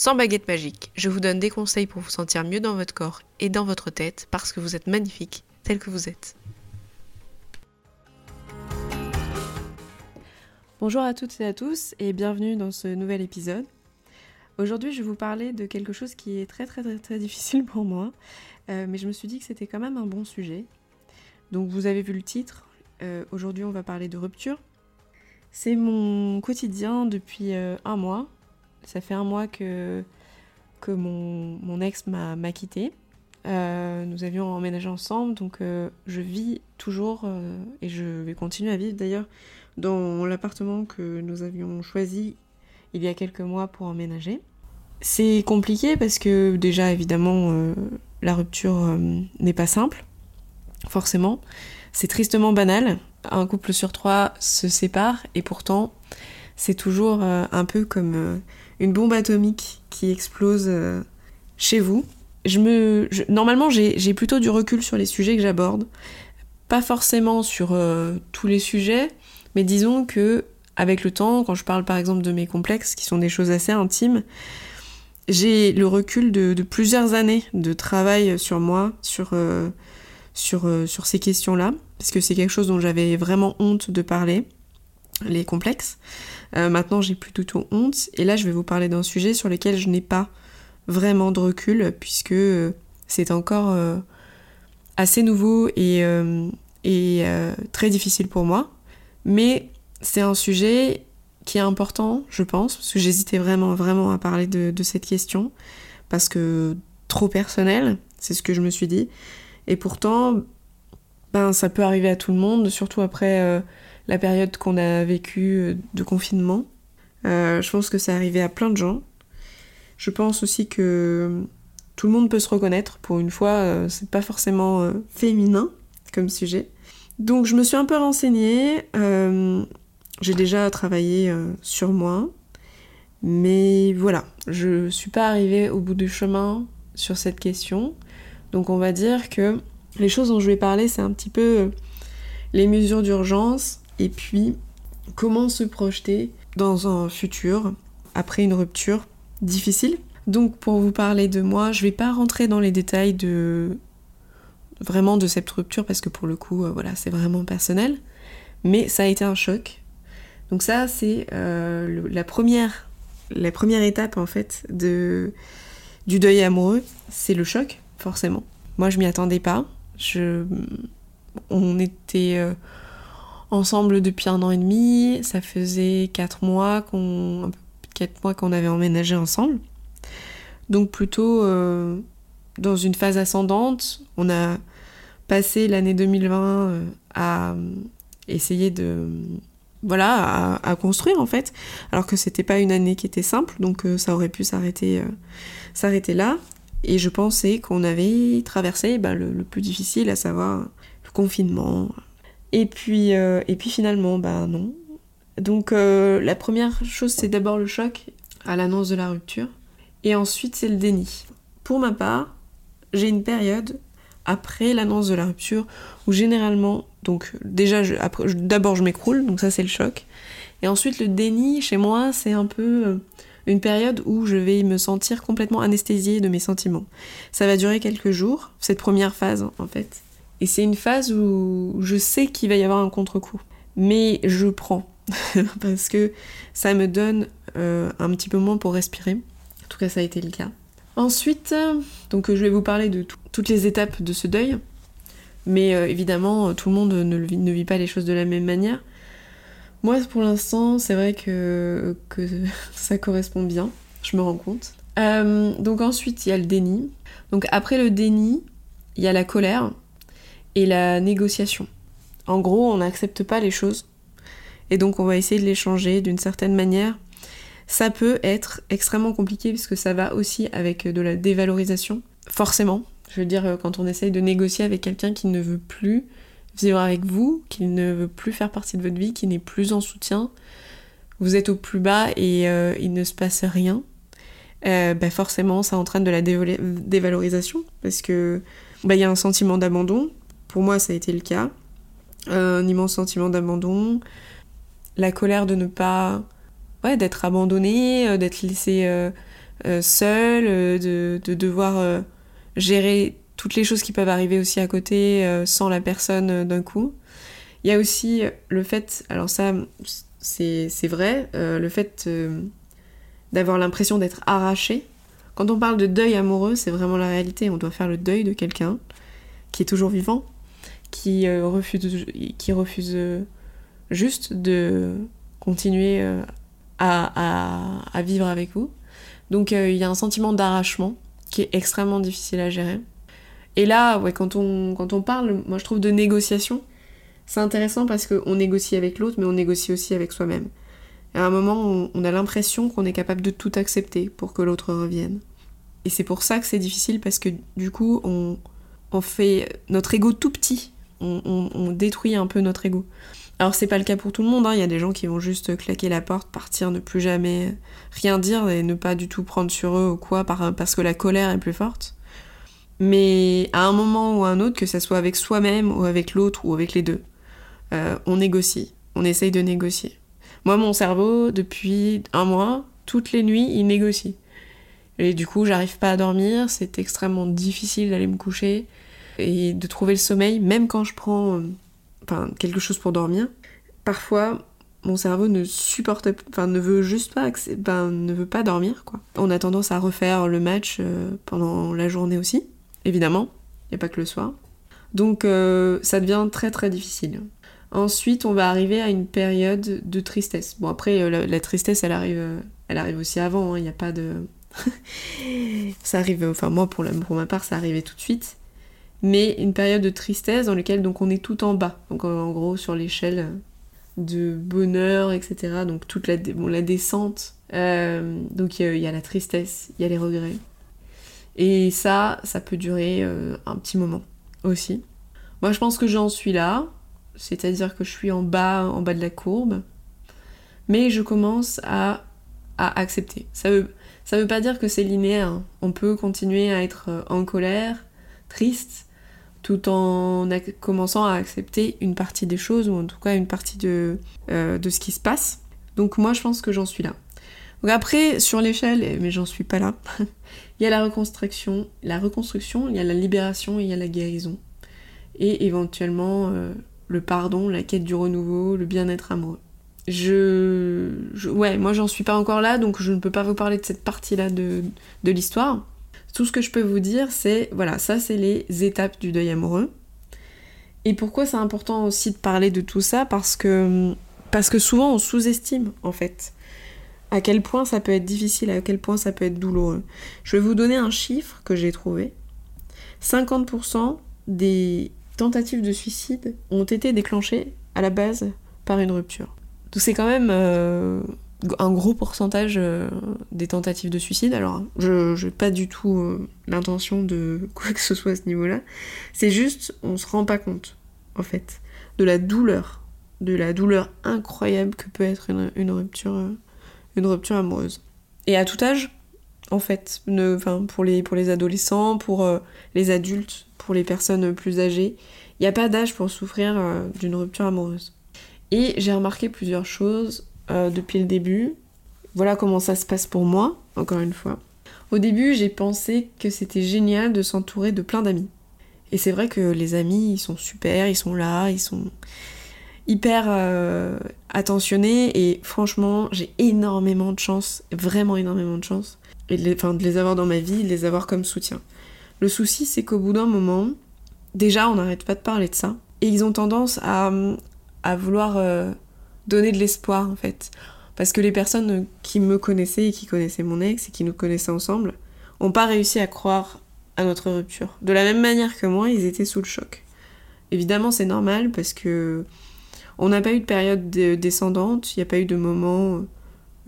sans baguette magique. Je vous donne des conseils pour vous sentir mieux dans votre corps et dans votre tête parce que vous êtes magnifique tel que vous êtes. Bonjour à toutes et à tous et bienvenue dans ce nouvel épisode. Aujourd'hui, je vais vous parler de quelque chose qui est très très très, difficile pour moi, euh, mais je me suis dit que c'était quand même un bon sujet. Donc vous avez vu le titre, euh, aujourd'hui on va parler de rupture. C'est mon quotidien depuis euh, un mois. Ça fait un mois que, que mon, mon ex m'a quitté. nous avions emménagé ensemble, donc je vis toujours et je vais continuer à vivre d'ailleurs dans l'appartement que nous avions choisi il y a quelques mois pour emménager. C'est compliqué parce que déjà évidemment euh, la rupture euh, n'est pas simple, forcément. C'est tristement banal. Un couple sur trois se sépare et pourtant c'est toujours euh, un peu comme une bombe atomique qui explose chez vous. Je me, normalement j'ai plutôt du recul sur les sujets que j'aborde, pas forcément sur tous les sujets, mais disons que avec le temps, quand je parle par exemple de mes complexes, qui sont des choses assez intimes, j'ai le recul de, plusieurs années de travail sur moi, sur, euh, sur, euh, sur ces questions-là, parce que c'est quelque chose dont j'avais vraiment honte de parler, les complexes. Euh, maintenant, j'ai plus tout honte, et là, je vais vous parler d'un sujet sur lequel je n'ai pas vraiment de recul, puisque c'est encore assez nouveau et, très difficile pour moi. Mais c'est un sujet qui est important, je pense, parce que j'hésitais vraiment, vraiment à parler de, cette question, parce que trop personnel, c'est ce que je me suis dit. Et pourtant, ben, ça peut arriver à tout le monde, surtout après euh, la période qu'on a vécue euh, de confinement. Euh, je pense que ça arrivé à plein de gens. Je pense aussi que tout le monde peut se reconnaître. Pour une fois, c'est pas forcément féminin comme sujet. Donc je me suis un peu renseignée. J'ai déjà travaillé euh, sur moi, mais voilà, je suis pas arrivée au bout du chemin sur cette question. Donc on va dire que les choses dont je vais parler, c'est un petit peu euh, les mesures d'urgence et puis comment se projeter dans un futur après une rupture difficile? Donc pour vous parler de moi, je vais pas rentrer dans les détails de vraiment de cette rupture parce que pour le coup, euh, voilà, c'est vraiment personnel. Mais ça a été un choc. Donc ça, c'est euh, la, première, la première étape en fait de, du deuil amoureux, c'est le choc, forcément. Moi, je m'y attendais pas. Je, on était euh, ensemble depuis un an et demi. Ça faisait quatre mois qu'on, quatre mois qu'on avait emménagé ensemble. Donc plutôt euh, dans une phase ascendante. On a passé l'année 2020 à essayer de voilà, à, construire en fait, alors que c'était pas une année qui était simple, donc euh, ça aurait pu s'arrêter, euh, s'arrêter là. Et je pensais qu'on avait traversé bah, le, plus difficile, à savoir le confinement. Et puis, euh, et puis finalement, bah non. Donc la première chose, c'est d'abord le choc à l'annonce de la rupture, et ensuite c'est le déni. Pour ma part, j'ai une période après l'annonce de la rupture où généralement donc déjà, d'abord je m'écroule, donc ça c'est le choc. Et ensuite le déni, chez moi, c'est un peu euh, une période où je vais me sentir complètement anesthésiée de mes sentiments. Ça va durer quelques jours, cette première phase en fait. Et c'est une phase où je sais qu'il va y avoir un contre-coup. Mais je prends, parce que ça me donne euh, un petit peu moins pour respirer. En tout cas, ça a été le cas. Ensuite, donc je vais vous parler de toutes les étapes de ce deuil. Mais euh, évidemment, tout le monde ne, vit pas les choses de la même manière. Moi, pour l'instant, c'est vrai que, ça correspond bien, je me rends compte. Euh, donc ensuite, il y a le déni. Donc après le déni, il y a la colère et la négociation. En gros, on n'accepte pas les choses. Et donc on va essayer de les changer d'une certaine manière. Ça peut être extrêmement compliqué puisque ça va aussi avec de la dévalorisation. forcément. Je veux dire, quand on essaye de négocier avec quelqu'un qui ne veut plus vivre avec vous, qui ne veut plus faire partie de votre vie, qui n'est plus en soutien, vous êtes au plus bas et euh, il ne se passe rien, euh, bah forcément ça entraîne de la dévalorisation parce que bah, il y a un sentiment d'abandon. Pour moi, ça a été le cas. Un immense sentiment d'abandon, la colère de ne pas. Ouais, d'être abandonné, euh, d'être laissé seul, de, de, devoir gérer toutes les choses qui peuvent arriver aussi à côté euh, sans la personne euh, d'un coup. Il y a aussi le fait, alors ça c'est vrai, euh, le fait d'avoir l'impression d'être arraché. Quand on parle de deuil amoureux, c'est vraiment la réalité. On doit faire le deuil de quelqu'un qui est toujours vivant, qui refuse, qui refuse juste de continuer à, à, vivre avec vous. Donc il y a un sentiment d'arrachement qui est extrêmement difficile à gérer. Et là, ouais, quand on, quand on parle, moi je trouve de négociation, c'est intéressant parce qu'on négocie avec l'autre, mais on négocie aussi avec soi-même. À un moment, on, a l'impression qu'on est capable de tout accepter pour que l'autre revienne. Et c'est pour ça que c'est difficile parce que du coup, on, on fait notre ego tout petit. On, détruit un peu notre ego. Alors c'est pas le cas pour tout le monde, hein. il y a des gens qui vont juste claquer la porte, partir, ne plus jamais rien dire et ne pas du tout prendre sur eux ou quoi parce que la colère est plus forte. Mais à un moment ou à un autre, que ce soit avec soi-même ou avec l'autre ou avec les deux, euh, on négocie. On essaye de négocier. Moi, mon cerveau, depuis un mois, toutes les nuits, il négocie. Et du coup, j'arrive pas à dormir, c'est extrêmement difficile d'aller me coucher et de trouver le sommeil, même quand je prends euh, quelque chose pour dormir. Parfois, mon cerveau ne supporte, enfin, ne veut juste pas, ben, ne veut pas dormir, quoi. On a tendance à refaire le match euh, pendant la journée aussi évidemment, a pas que le soir. Donc euh, ça devient très très difficile. Ensuite, on va arriver à une période de tristesse. Bon, après, la, tristesse, elle arrive, elle arrive aussi avant, hein, il n'y a pas de... ça arrive, enfin moi, pour, pour ma part, ça arrivait tout de suite. Mais une période de tristesse dans laquelle donc, on est tout en bas. Donc en gros, sur l'échelle de bonheur, etc. Donc toute la, la descente. donc il y a la tristesse, il y a les regrets. Et ça, ça peut durer euh, un petit moment aussi. Moi, je pense que j'en suis là, c'est-à-dire que je suis en bas, en bas de la courbe, mais je commence à, accepter. Ça veut, ça veut pas dire que c'est linéaire. On peut continuer à être euh, en colère, triste, tout en commençant à accepter une partie des choses, ou en tout cas une partie de, euh, de ce qui se passe. Donc moi, je pense que j'en suis là. Donc après, sur l'échelle, mais j'en suis pas là, il y a la reconstruction, la reconstruction, il y a la libération et il y a la guérison. Et éventuellement euh, le pardon, la quête du renouveau, le bien-être amoureux. Je, Ouais, moi j'en suis pas encore là, donc je ne peux pas vous parler de cette partie-là de, de l'histoire. Tout ce que je peux vous dire, c'est, voilà, ça c'est les étapes du deuil amoureux. Et pourquoi c'est important aussi de parler de tout ça? Parce que, parce que souvent on sous-estime en fait à quel point ça peut être difficile, à quel point ça peut être douloureux. Je vais vous donner un chiffre que j'ai trouvé. 50% des tentatives de suicide ont été déclenchées à la base par une rupture. Donc c'est quand même euh, un gros pourcentage euh, des tentatives de suicide. Alors je n'ai pas du tout euh, l'intention de quoi que ce soit à ce niveau-là. C'est juste, on se rend pas compte, en fait, de la douleur, de la douleur incroyable que peut être une rupture une rupture amoureuse. Et à tout âge, en fait, ne, pour, les, pour les adolescents, pour euh, les adultes, pour les personnes plus âgées, il n'y a pas d'âge pour souffrir euh, d'une rupture amoureuse. Et j'ai remarqué plusieurs choses euh, depuis le début. Voilà comment ça se passe pour moi, encore une fois. Au début, j'ai pensé que c'était génial de s'entourer de plein d'amis. Et c'est vrai que les amis, ils sont super, ils sont là, ils sont hyper euh, attentionné et franchement j'ai énormément de chance, vraiment énormément de chance, et de les, de les avoir dans ma vie, de les avoir comme soutien. Le souci c'est qu'au bout d'un moment, déjà on n'arrête pas de parler de ça, et ils ont tendance à, à vouloir euh, donner de l'espoir en fait. Parce que les personnes qui me connaissaient et qui connaissaient mon ex et qui nous connaissaient ensemble ont pas réussi à croire à notre rupture. De la même manière que moi, ils étaient sous le choc. Évidemment, c'est normal parce que on n'a pas eu de période descendante, il n'y a pas eu de moment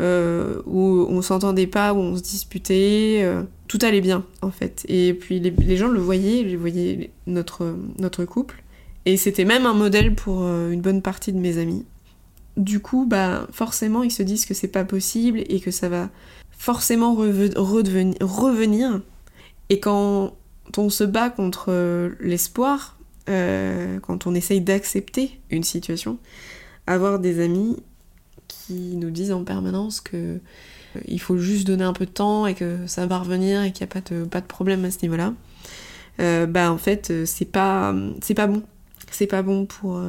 euh, où on s'entendait pas, où on se disputait, euh, tout allait bien en fait. Et puis les, gens le voyaient, ils voyaient notre, notre couple. Et c'était même un modèle pour euh, une bonne partie de mes amis. Du coup, bah forcément, ils se disent que c'est pas possible et que ça va forcément revenir. Et quand on se bat contre l'espoir, quand on essaye d'accepter une situation, avoir des amis qui nous disent en permanence que euh, il faut juste donner un peu de temps et que ça va revenir et qu'il n'y a pas de, pas de problème à ce niveau-là, euh, bah en fait euh, c'est pas c'est pas bon. C'est pas bon pour,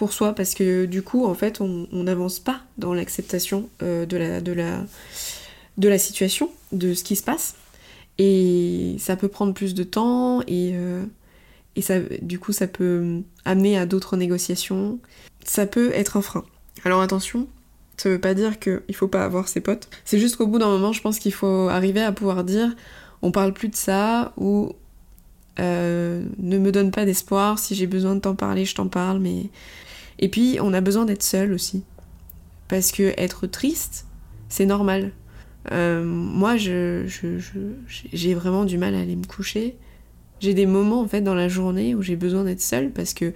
pour soi parce que du coup en fait on n'avance pas dans l'acceptation de, la, de, la, de la situation, de ce qui se passe. Et ça peut prendre plus de temps et, et ça, du coup ça peut amener à d'autres négociations. Ça peut être un frein. Alors attention, ça veut pas dire qu'il faut pas avoir ses potes. C'est juste qu'au bout d'un moment, je pense qu'il faut arriver à pouvoir dire on parle plus de ça ou euh, ne me donne pas d'espoir. Si j'ai besoin de t'en parler, je t'en parle. Mais et puis on a besoin d'être seul aussi parce que être triste, c'est normal. Euh, moi, je, j'ai vraiment du mal à aller me coucher. J'ai des moments en fait dans la journée où j'ai besoin d'être seule parce que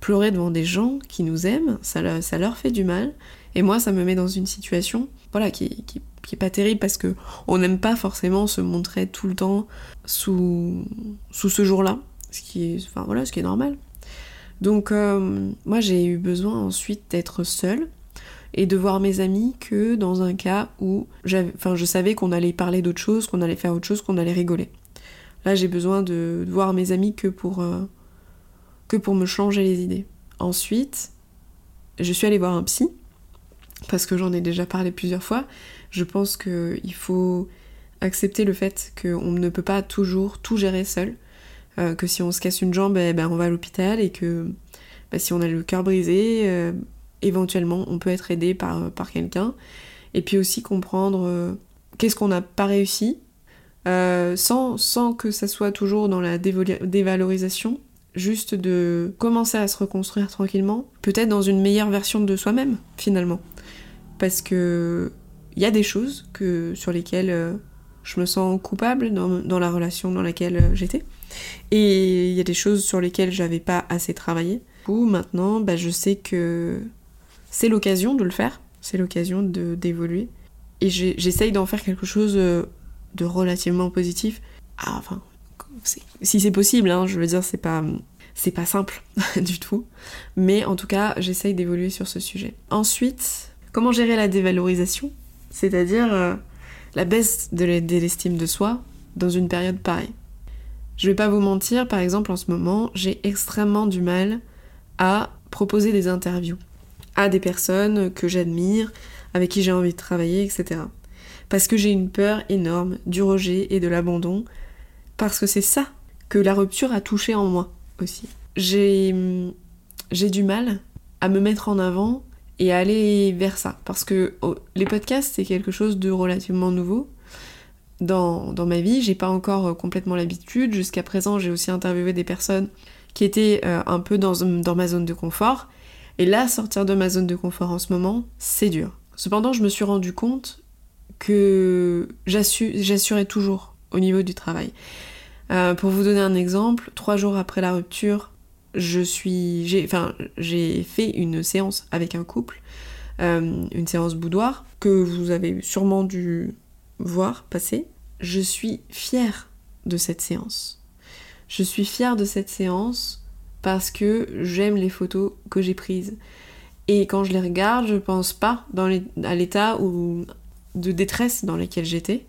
pleurer devant des gens qui nous aiment, ça, ça leur fait du mal. Et moi, ça me met dans une situation voilà, qui, qui, est pas terrible parce que on n'aime pas forcément se montrer tout le temps sous, sous ce jour-là, ce qui est, enfin, voilà, ce qui est normal. Donc euh, moi j'ai eu besoin ensuite d'être seule et de voir mes amis que dans un cas où enfin, je savais qu'on allait parler d'autre chose, qu'on allait faire autre chose, qu'on allait rigoler. Là j'ai besoin de, voir mes amis que pour, euh, que pour me changer les idées. Ensuite, je suis allée voir un psy parce que j'en ai déjà parlé plusieurs fois, je pense qu'il faut accepter le fait qu'on ne peut pas toujours tout gérer seul, euh, que si on se casse une jambe, eh ben, on va à l'hôpital et que bah, si on a le cœur brisé, euh, éventuellement on peut être aidé par, euh, par quelqu'un. Et puis aussi comprendre qu'est-ce qu'on n'a pas réussi, sans, sans que ça soit toujours dans la dévalorisation, juste de commencer à se reconstruire tranquillement, peut-être dans une meilleure version de soi-même finalement parce que il y a des choses que, sur lesquelles je me sens coupable dans, la relation dans laquelle j'étais. Et il y a des choses sur lesquelles j'avais pas assez travaillé. Ou maintenant, bah, je sais que c'est l'occasion de le faire, c'est l'occasion d'évoluer. Et j'essaye d'en faire quelque chose euh, de relativement positif. Ah, enfin, si c'est possible, hein, je veux dire, c'est pas, c'est pas simple du tout. Mais en tout cas, j'essaye d'évoluer sur ce sujet. Ensuite, Comment gérer la dévalorisation? C'est-à-dire euh, la baisse de l'estime de soi dans une période pareille. Je vais pas vous mentir, par exemple en ce moment, j'ai extrêmement du mal à proposer des interviews à des personnes que j'admire, avec qui j'ai envie de travailler, etc. Parce que j'ai une peur énorme du rejet et de l'abandon, parce que c'est ça que la rupture a touché en moi aussi. J'ai du mal à me mettre en avant et aller vers ça. Parce que oh, les podcasts, c'est quelque chose de relativement nouveau. Dans, dans ma vie, j'ai pas encore euh, complètement l'habitude. Jusqu'à présent, j'ai aussi interviewé des personnes qui étaient euh, un peu dans, dans ma zone de confort. Et là, sortir de ma zone de confort en ce moment, c'est dur. Cependant, je me suis rendu compte que j'assurais toujours au niveau du travail. Euh, pour vous donner un exemple, trois jours après la rupture, je suis, j'ai, enfin, j'ai fait une séance avec un couple, une séance boudoir que vous avez sûrement dû voir passer. Je suis fière de cette séance. Je suis fière de cette séance parce que j'aime les photos que j'ai prises. Et quand je les regarde, je pense pas dans à l'état de détresse dans lequel j'étais.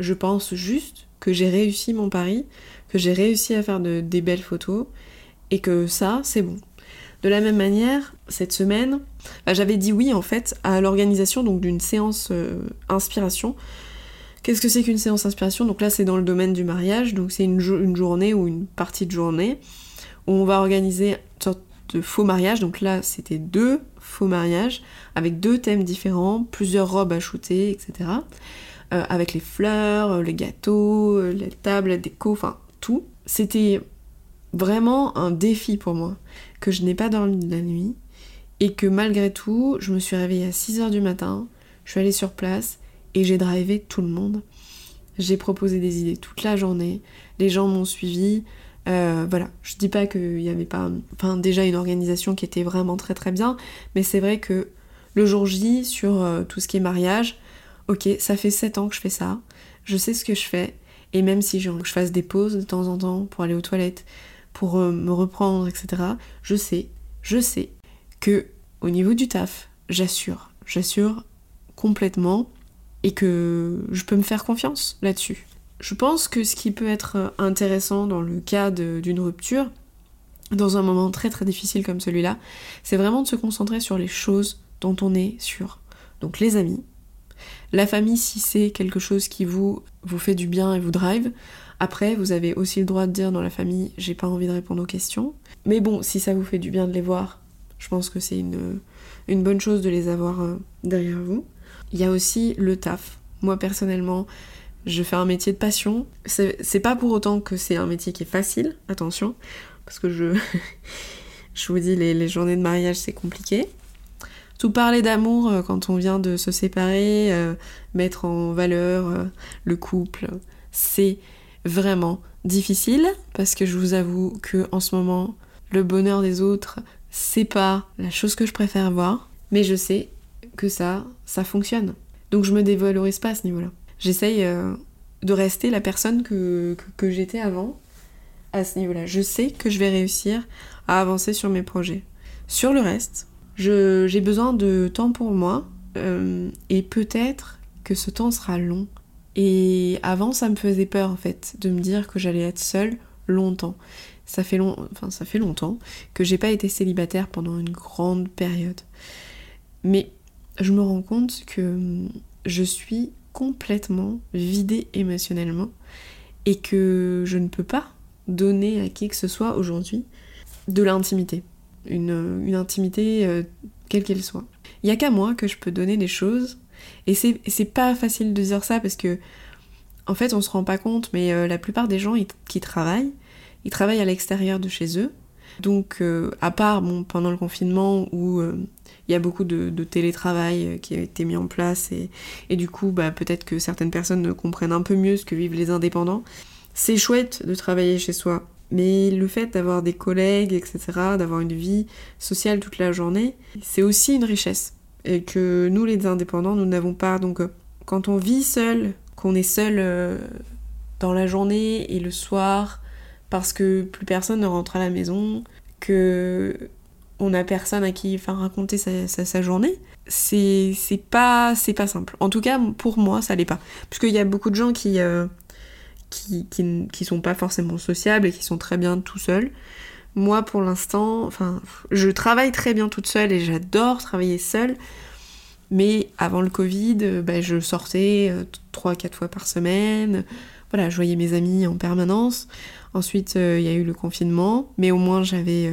Je pense juste que j'ai réussi mon pari, que j'ai réussi à faire de, des belles photos et que ça, c'est bon. De la même manière, cette semaine, bah, j'avais dit oui en fait à l'organisation d'une séance euh, inspiration. Qu'est-ce que c'est qu'une séance inspiration Donc là, c'est dans le domaine du mariage, donc c'est une, journée ou une partie de journée où on va organiser une sorte de faux mariage. Donc là, c'était deux faux mariages avec deux thèmes différents, plusieurs robes à shooter, etc. Euh, avec les fleurs, les gâteaux, les tables, la déco, enfin tout. C'était vraiment un défi pour moi, que je n'ai pas dormi de la nuit, et que malgré tout, je me suis réveillée à 6h du matin, Je suis allée sur place et j'ai drivé tout le monde. J'ai proposé des idées toute la journée. Les gens m'ont suivi. Euh, voilà, je dis pas qu'il n'y avait pas, enfin déjà une organisation qui était vraiment très très bien, mais c'est vrai que le jour J sur euh, tout ce qui est mariage, ok, ça fait 7 ans que je fais ça, je sais ce que je fais, et même si je, fasse des pauses de temps en temps pour aller aux toilettes, pour euh, me reprendre, etc., je sais, je sais que au niveau du taf, j'assure, j'assure complètement et que je peux me faire confiance là-dessus. Je pense que ce qui peut être intéressant dans le cas d'une rupture, dans un moment très très difficile comme celui-là, c'est vraiment de se concentrer sur les choses dont on est sûr. Donc les amis, la famille si c'est quelque chose qui vous, vous fait du bien et vous drive. Après, vous avez aussi le droit de dire dans la famille, j'ai pas envie de répondre aux questions. Mais bon, si ça vous fait du bien de les voir, je pense que c'est une, bonne chose de les avoir euh, derrière vous. Il y a aussi le taf. Moi personnellement, je fais un métier de passion. C'est pas pour autant que c'est un métier qui est facile, attention, parce que je, vous dis, les, journées de mariage, c'est compliqué. Tout parler d'amour euh, quand on vient de se séparer, euh, mettre en valeur euh, le couple, c'est vraiment difficile parce que je vous avoue que en ce moment, le bonheur des autres, c'est pas la chose que je préfère voir, mais je sais que ça, ça fonctionne. Donc je me dévalorise pas à ce niveau-là j'essaye euh, de rester la personne que, j'étais avant à ce niveau-là. Je sais que je vais réussir à avancer sur mes projets. Sur le reste, j'ai besoin de temps pour moi euh, et peut-être que ce temps sera long. Et avant, ça me faisait peur en fait de me dire que j'allais être seule longtemps. Ça fait, long... enfin, ça fait longtemps que j'ai pas été célibataire pendant une grande période. Mais je me rends compte que je suis complètement vidée émotionnellement et que je ne peux pas donner à qui que ce soit aujourd'hui de l'intimité. Une, une, intimité euh, quelle qu'elle soit. Il n'y a qu'à moi que je peux donner des choses. Et c'est pas facile de dire ça parce que, en fait, on se rend pas compte, mais euh, la plupart des gens qui travaillent, ils travaillent à l'extérieur de chez eux. Donc, euh, à part bon, pendant le confinement où il y a beaucoup de, télétravail euh, qui a été mis en place et, du coup bah, peut-être que certaines personnes comprennent un peu mieux ce que vivent les indépendants. C'est chouette de travailler chez soi, mais le fait d'avoir des collègues, etc., d'avoir une vie sociale toute la journée, c'est aussi une richesse. Et que nous les indépendants, nous n'avons pas. Donc euh, quand on vit seul, qu'on est seul euh, dans la journée et le soir, parce que plus personne ne rentre à la maison, que on a personne à qui faire raconter sa, journée, c'est pas, pas simple. En tout cas, pour moi, ça l'est pas. Puisqu'il y a beaucoup de gens qui, euh, qui, qui, sont pas forcément sociables et qui sont très bien tout seuls. Moi, pour l'instant, enfin, je travaille très bien toute seule et j'adore travailler seule. Mais avant le Covid, euh, bah, je sortais 3-4 euh, fois par semaine. Voilà, je voyais mes amis en permanence. Ensuite, il y a eu le confinement, mais au moins j'avais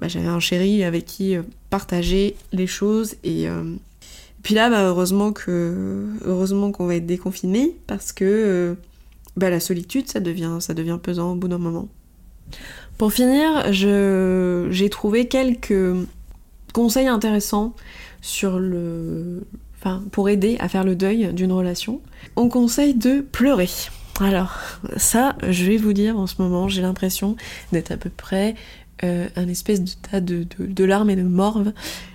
bah, j'avais un chéri avec qui euh, partager les choses et euh, puis là bah, heureusement que heureusement qu'on va être déconfiné parce que euh, bah, la solitude ça devient ça devient pesant au bout d'un moment. Pour finir, j'ai trouvé quelques conseils intéressants pour aider à faire le deuil d'une relation. On conseille de pleurer. Alors, ça, je vais vous dire en ce moment, j'ai l'impression d'être à peu près euh, un espèce de tas de, larmes et de morve.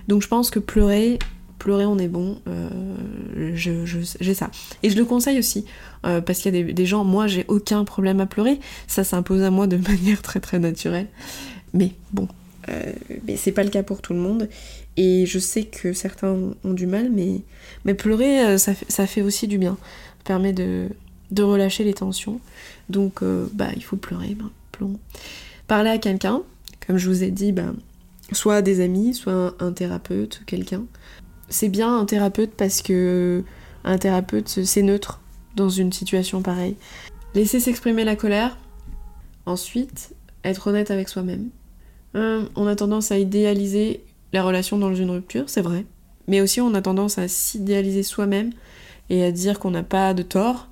Donc je pense que pleurer, pleurer on est bon, euh, j'ai ça. Et je le conseille aussi, euh, parce qu'il y a des, gens, moi j'ai aucun problème à pleurer, ça s'impose à moi de manière très très naturelle. Mais bon, mais c'est pas le cas pour tout le monde. Et je sais que certains ont du mal, mais, mais pleurer, ça, ça fait aussi du bien. Ça permet de, de relâcher les tensions. Donc bah il faut pleurer, ben. Parler à quelqu'un, comme je vous ai dit, ben, soit des amis, soit un, thérapeute, quelqu'un. C'est bien un thérapeute parce que un thérapeute, c'est neutre dans une situation pareille. Laisser s'exprimer la colère. Ensuite, être honnête avec soi-même. Hein, on a tendance à idéaliser la relation dans une rupture, c'est vrai. Mais aussi, on a tendance à s'idéaliser soi-même et à dire qu'on n'a pas de tort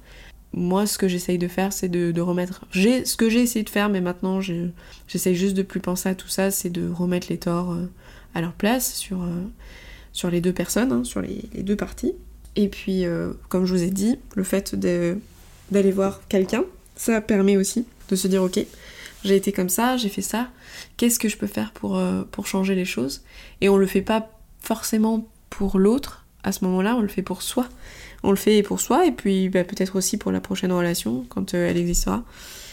moi, ce que j'essaye de faire, c'est de, remettre. J'ai ce que j'ai essayé de faire, mais maintenant, j'essaye juste de plus penser à tout ça, c'est de remettre les torts euh, à leur place sur, euh, sur les deux personnes, hein, sur les, deux parties. Et puis, euh, comme je vous ai dit, le fait d'aller voir quelqu'un, ça permet aussi de se dire, ok, j'ai été comme ça, j'ai fait ça, qu'est-ce que je peux faire pour, changer les choses? Et on le fait pas forcément pour l'autre, à ce moment-là, on le fait pour soi. On le fait pour soi et puis bah, peut-être aussi pour la prochaine relation, quand euh, elle existera.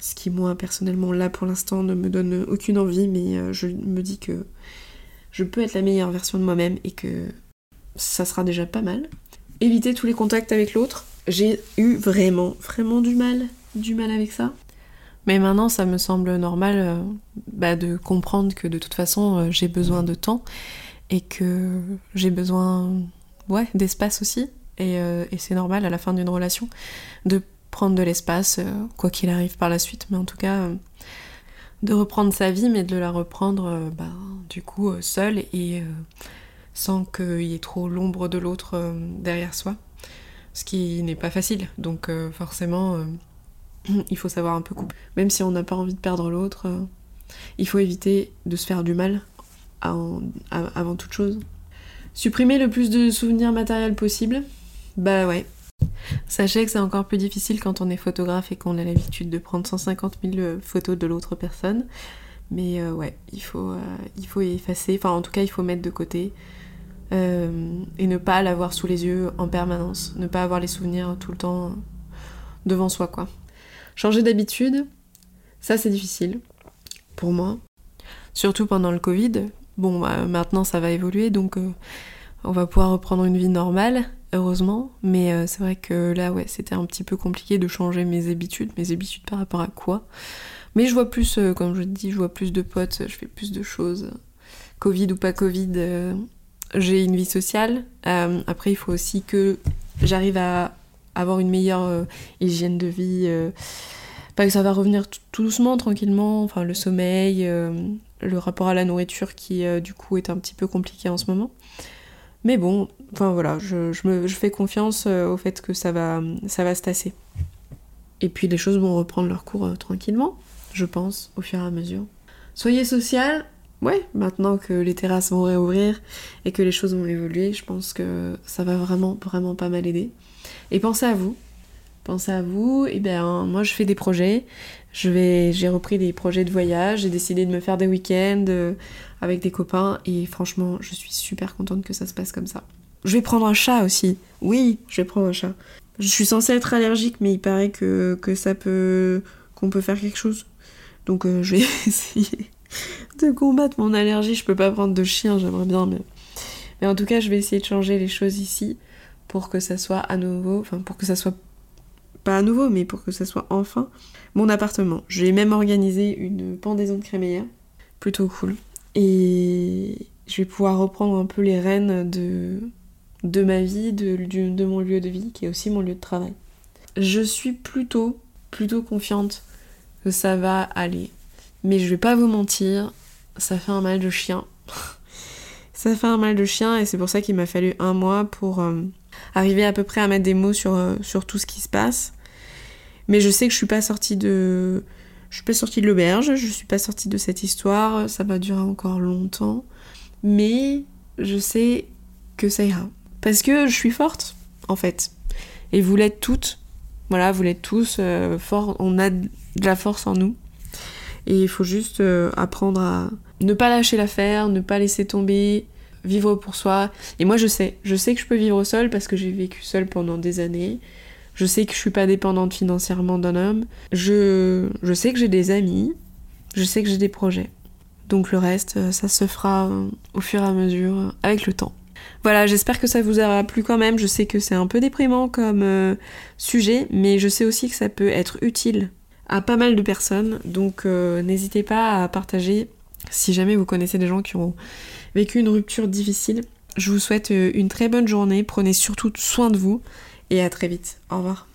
Ce qui, moi, personnellement, là, pour l'instant, ne me donne aucune envie, mais je me dis que je peux être la meilleure version de moi-même et que ça sera déjà pas mal. Éviter tous les contacts avec l'autre. J'ai eu vraiment, vraiment du mal, du mal avec ça. Mais maintenant, ça me semble normal euh, bah, de comprendre que de toute façon, euh, j'ai besoin de temps et que j'ai besoin ouais, d'espace aussi. Et, euh, et c'est normal à la fin d'une relation de prendre de l'espace, quoi qu'il arrive par la suite. Mais en tout cas, de reprendre sa vie, mais de la reprendre bah, du coup seule et sans qu'il y ait trop l'ombre de l'autre euh, derrière soi, ce qui n'est pas facile. Donc euh, forcément, euh, il faut savoir un peu couper. Même si on n'a pas envie de perdre l'autre, il faut éviter de se faire du mal avant toute chose. Supprimer le plus de souvenirs matériels possible, bah ouais. Sachez que c'est encore plus difficile quand on est photographe et qu'on a l'habitude de prendre 150 000 photos de l'autre personne. Mais ouais, il faut, il faut effacer, enfin en tout cas il faut mettre de côté euh, et ne pas l'avoir sous les yeux en permanence, ne pas avoir les souvenirs tout le temps devant soi quoi. Changer d'habitude, ça c'est difficile pour moi, surtout pendant le Covid. Bon, bah, maintenant ça va évoluer donc euh, on va pouvoir reprendre une vie normale, heureusement, mais euh, c'est vrai que là ouais, c'était un petit peu compliqué de changer mes habitudes, mes habitudes par rapport à quoi. Mais je vois plus, comme je dis, je vois plus de potes, je fais plus de choses. Covid ou pas Covid, j'ai une vie sociale. Euh, après, il faut aussi que j'arrive à avoir une meilleure euh, hygiène de vie. Euh, pas que ça va revenir tout doucement, tranquillement. Enfin, le sommeil, le rapport à la nourriture qui, du coup, est un petit peu compliqué en ce moment. Mais bon, enfin voilà, je, me, je fais confiance au fait que ça va, ça va se tasser. Et puis les choses vont reprendre leur cours tranquillement, je pense, au fur et à mesure. Soyez social, ouais, maintenant que les terrasses vont réouvrir et que les choses vont évoluer, je pense que ça va vraiment, vraiment pas mal aider. Et pensez à vous. Pensez à vous. Et ben, moi, je fais des projets. J'ai repris des projets de voyage. J'ai décidé de me faire des week-ends euh, avec des copains. Et franchement, je suis super contente que ça se passe comme ça. Je vais prendre un chat aussi. Oui, je vais prendre un chat. Je suis censée être allergique, mais il paraît que, que ça peut. qu'on peut faire quelque chose. Donc, euh, je vais essayer de combattre mon allergie. Je peux pas prendre de chien, j'aimerais bien, mais... mais en tout cas, je vais essayer de changer les choses ici pour que ça soit à nouveau, enfin pour que ça soit pas à nouveau, mais pour que ça soit enfin mon appartement. Je vais même organiser une pendaison de crémaillère, plutôt cool. Et je vais pouvoir reprendre un peu les rênes de, de ma vie, de, de mon lieu de vie, qui est aussi mon lieu de travail. Je suis plutôt, plutôt confiante que ça va aller. Mais je vais pas vous mentir, ça fait un mal de chien. ça fait un mal de chien et c'est pour ça qu'il m'a fallu un mois pour euh, arriver à peu près à mettre des mots sur, euh, sur tout ce qui se passe. Mais je sais que je suis pas sortie de. Je suis pas sortie de l'auberge, je suis pas sortie de cette histoire, ça va durer encore longtemps. Mais je sais que ça ira. Parce que je suis forte, en fait. Et vous l'êtes toutes. Voilà, vous l'êtes tous euh, forts. On a de la force en nous. Et il faut juste euh, apprendre à ne pas lâcher l'affaire, ne pas laisser tomber, vivre pour soi. Et moi je sais, je sais que je peux vivre seule parce que j'ai vécu seule pendant des années. Je sais que je suis pas dépendante financièrement d'un homme. Je, je sais que j'ai des amis. Je sais que j'ai des projets. Donc le reste, euh, ça se fera euh, au fur et à mesure, avec le temps. Voilà, j'espère que ça vous aura plu quand même. Je sais que c'est un peu déprimant comme sujet, mais je sais aussi que ça peut être utile à pas mal de personnes. Donc euh, n'hésitez pas à partager si jamais vous connaissez des gens qui ont vécu une rupture difficile. Je vous souhaite euh, une très bonne journée, prenez surtout soin de vous et à très vite. Au revoir.